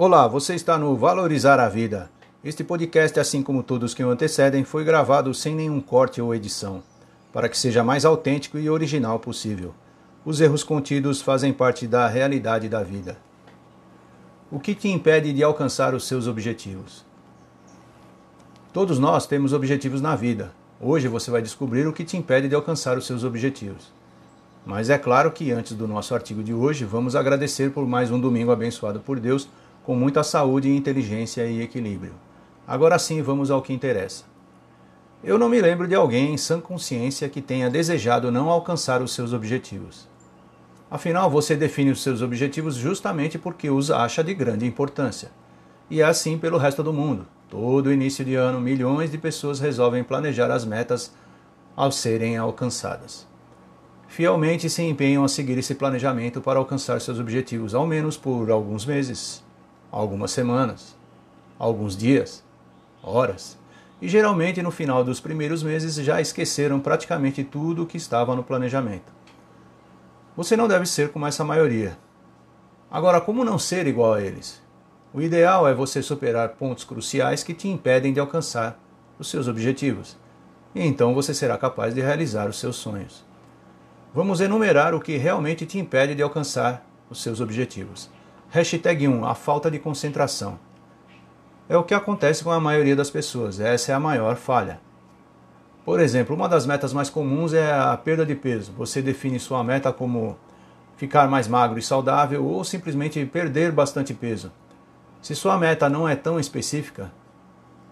Olá, você está no Valorizar a Vida. Este podcast, assim como todos que o antecedem, foi gravado sem nenhum corte ou edição, para que seja mais autêntico e original possível. Os erros contidos fazem parte da realidade da vida. O que te impede de alcançar os seus objetivos? Todos nós temos objetivos na vida. Hoje você vai descobrir o que te impede de alcançar os seus objetivos. Mas é claro que antes do nosso artigo de hoje, vamos agradecer por mais um domingo abençoado por Deus com muita saúde, inteligência e equilíbrio. Agora sim, vamos ao que interessa. Eu não me lembro de alguém em sã consciência que tenha desejado não alcançar os seus objetivos. Afinal, você define os seus objetivos justamente porque os acha de grande importância. E é assim pelo resto do mundo. Todo início de ano, milhões de pessoas resolvem planejar as metas ao serem alcançadas. Fielmente se empenham a seguir esse planejamento para alcançar seus objetivos, ao menos por alguns meses, algumas semanas, alguns dias, horas, e geralmente no final dos primeiros meses já esqueceram praticamente tudo o que estava no planejamento. Você não deve ser como essa maioria. Agora, como não ser igual a eles? O ideal é você superar pontos cruciais que te impedem de alcançar os seus objetivos, e então você será capaz de realizar os seus sonhos. Vamos enumerar o que realmente te impede de alcançar os seus objetivos. Hashtag 1. A falta de concentração. É o que acontece com a maioria das pessoas, essa é a maior falha. Por exemplo, uma das metas mais comuns é a perda de peso. Você define sua meta como ficar mais magro e saudável ou simplesmente perder bastante peso. Se sua meta não é tão específica,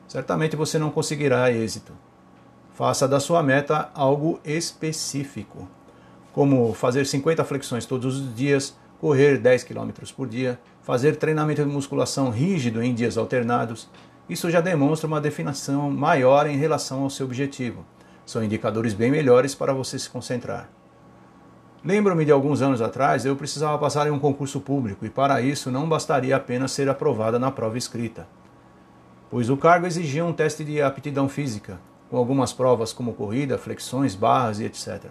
certamente você não conseguirá êxito. Faça da sua meta algo específico, como fazer 50 flexões todos os dias, correr 10 km por dia, fazer treinamento de musculação rígido em dias alternados. Isso já demonstra uma definição maior em relação ao seu objetivo. São indicadores bem melhores para você se concentrar. Lembro-me de alguns anos atrás, eu precisava passar em um concurso público e para isso não bastaria apenas ser aprovada na prova escrita, pois o cargo exigia um teste de aptidão física, com algumas provas como corrida, flexões, barras e etc.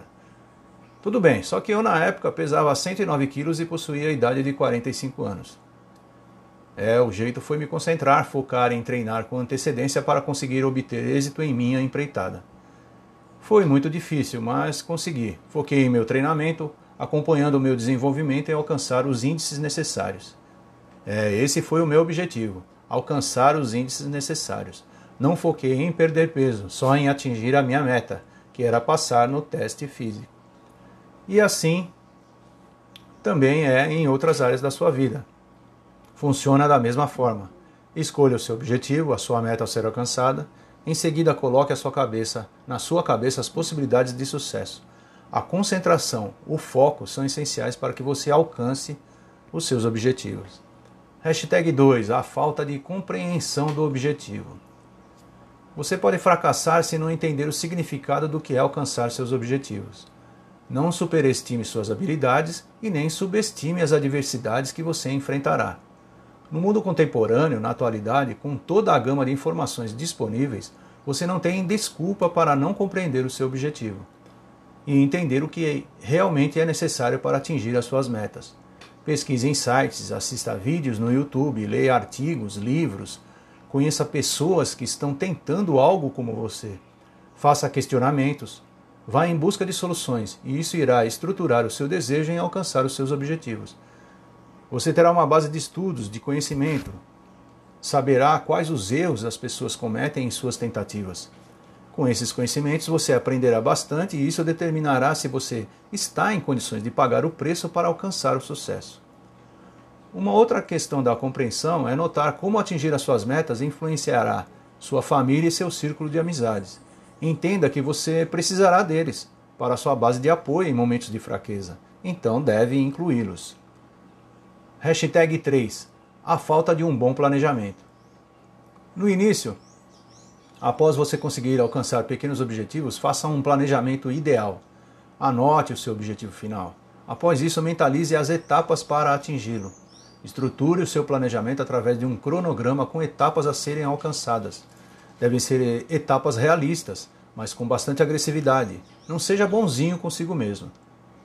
Tudo bem, só que eu na época pesava 109 quilos e possuía a idade de 45 anos. É, o jeito foi me concentrar, focar em treinar com antecedência para conseguir obter êxito em minha empreitada. Foi muito difícil, mas consegui. Foquei em meu treinamento, acompanhando o meu desenvolvimento e alcançar os índices necessários. É, esse foi o meu objetivo: alcançar os índices necessários. Não foquei em perder peso, só em atingir a minha meta, que era passar no teste físico. E assim também é em outras áreas da sua vida. Funciona da mesma forma. Escolha o seu objetivo, a sua meta a ser alcançada. Em seguida, coloque a sua cabeça, na sua cabeça as possibilidades de sucesso. A concentração, o foco são essenciais para que você alcance os seus objetivos. Hashtag 2. A falta de compreensão do objetivo. Você pode fracassar se não entender o significado do que é alcançar seus objetivos. Não superestime suas habilidades e nem subestime as adversidades que você enfrentará. No mundo contemporâneo, na atualidade, com toda a gama de informações disponíveis, você não tem desculpa para não compreender o seu objetivo e entender o que realmente é necessário para atingir as suas metas. Pesquise em sites, assista vídeos no YouTube, leia artigos, livros, conheça pessoas que estão tentando algo como você. Faça questionamentos, Vá em busca de soluções e isso irá estruturar o seu desejo em alcançar os seus objetivos. Você terá uma base de estudos, de conhecimento, saberá quais os erros as pessoas cometem em suas tentativas. Com esses conhecimentos, você aprenderá bastante e isso determinará se você está em condições de pagar o preço para alcançar o sucesso. Uma outra questão da compreensão é notar como atingir as suas metas influenciará sua família e seu círculo de amizades. Entenda que você precisará deles para sua base de apoio em momentos de fraqueza, então deve incluí-los. Hashtag 3. A falta de um bom planejamento. No início, após você conseguir alcançar pequenos objetivos, faça um planejamento ideal. Anote o seu objetivo final. Após isso, mentalize as etapas para atingi-lo. Estruture o seu planejamento através de um cronograma com etapas a serem alcançadas devem ser etapas realistas, mas com bastante agressividade. Não seja bonzinho consigo mesmo.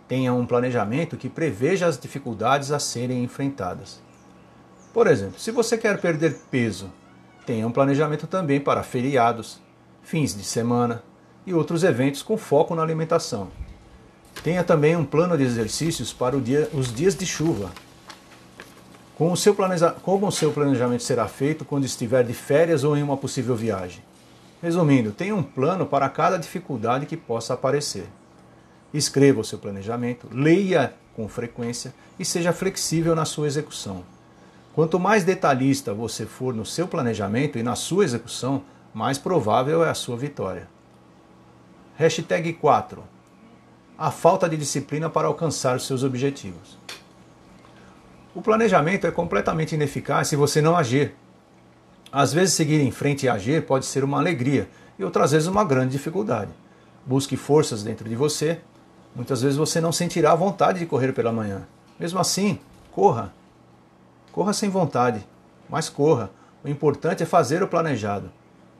Tenha um planejamento que preveja as dificuldades a serem enfrentadas. Por exemplo, se você quer perder peso, tenha um planejamento também para feriados, fins de semana e outros eventos com foco na alimentação. Tenha também um plano de exercícios para dia, os dias de chuva. Como o, seu planeja, como o seu planejamento será feito quando estiver de férias ou em uma possível viagem? Resumindo, tenha um plano para cada dificuldade que possa aparecer. Escreva o seu planejamento, leia com frequência e seja flexível na sua execução. Quanto mais detalhista você for no seu planejamento e na sua execução, mais provável é a sua vitória. Hashtag 4. A falta de disciplina para alcançar os seus objetivos. O planejamento é completamente ineficaz se você não agir. Às vezes, seguir em frente e agir pode ser uma alegria e outras vezes uma grande dificuldade. Busque forças dentro de você. Muitas vezes você não sentirá vontade de correr pela manhã. Mesmo assim, corra. Corra sem vontade, mas corra. O importante é fazer o planejado.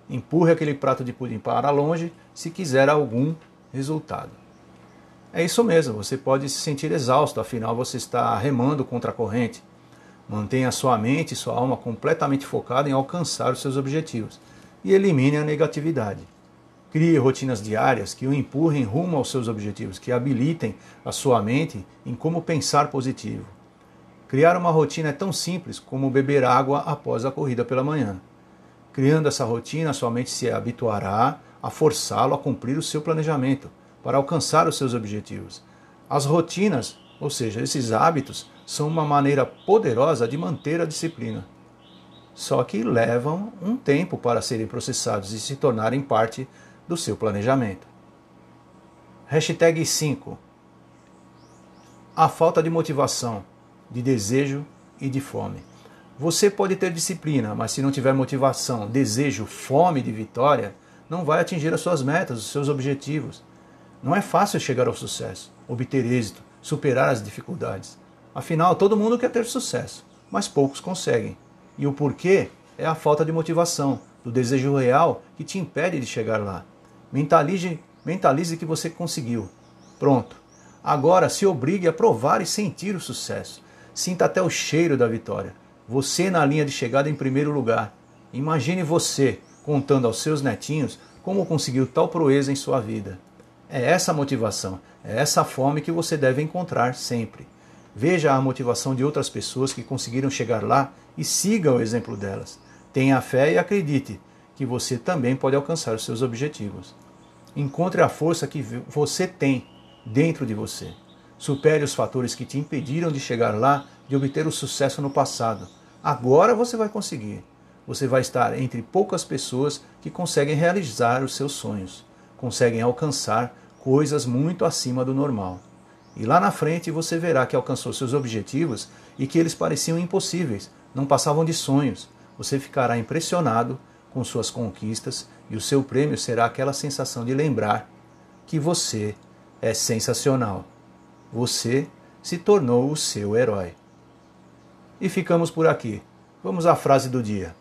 Empurre aquele prato de pudim para longe se quiser algum resultado. É isso mesmo, você pode se sentir exausto, afinal você está remando contra a corrente. Mantenha sua mente e sua alma completamente focada em alcançar os seus objetivos e elimine a negatividade. Crie rotinas diárias que o empurrem rumo aos seus objetivos, que habilitem a sua mente em como pensar positivo. Criar uma rotina é tão simples como beber água após a corrida pela manhã. Criando essa rotina, sua mente se habituará a forçá-lo a cumprir o seu planejamento para alcançar os seus objetivos. As rotinas, ou seja, esses hábitos, são uma maneira poderosa de manter a disciplina. Só que levam um tempo para serem processados e se tornarem parte do seu planejamento. Hashtag 5. A falta de motivação de desejo e de fome. Você pode ter disciplina, mas se não tiver motivação, desejo, fome de vitória, não vai atingir as suas metas, os seus objetivos. Não é fácil chegar ao sucesso, obter êxito, superar as dificuldades. Afinal, todo mundo quer ter sucesso, mas poucos conseguem. E o porquê é a falta de motivação, do desejo real que te impede de chegar lá. Mentalize, mentalize que você conseguiu. Pronto. Agora se obrigue a provar e sentir o sucesso. Sinta até o cheiro da vitória. Você na linha de chegada em primeiro lugar. Imagine você contando aos seus netinhos como conseguiu tal proeza em sua vida. É essa motivação, é essa fome que você deve encontrar sempre. Veja a motivação de outras pessoas que conseguiram chegar lá e siga o exemplo delas. Tenha fé e acredite que você também pode alcançar os seus objetivos. Encontre a força que você tem dentro de você. Supere os fatores que te impediram de chegar lá, de obter o sucesso no passado. Agora você vai conseguir. Você vai estar entre poucas pessoas que conseguem realizar os seus sonhos, conseguem alcançar coisas muito acima do normal. E lá na frente você verá que alcançou seus objetivos e que eles pareciam impossíveis, não passavam de sonhos. Você ficará impressionado com suas conquistas e o seu prêmio será aquela sensação de lembrar que você é sensacional você se tornou o seu herói. E ficamos por aqui. Vamos à frase do dia.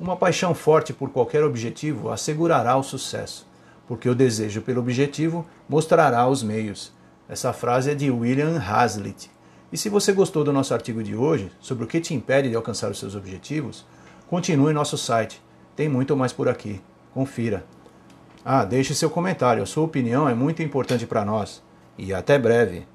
Uma paixão forte por qualquer objetivo assegurará o sucesso, porque o desejo pelo objetivo mostrará os meios. Essa frase é de William Hazlitt. E se você gostou do nosso artigo de hoje, sobre o que te impede de alcançar os seus objetivos, continue em nosso site. Tem muito mais por aqui. Confira. Ah, deixe seu comentário. A sua opinião é muito importante para nós. E até breve.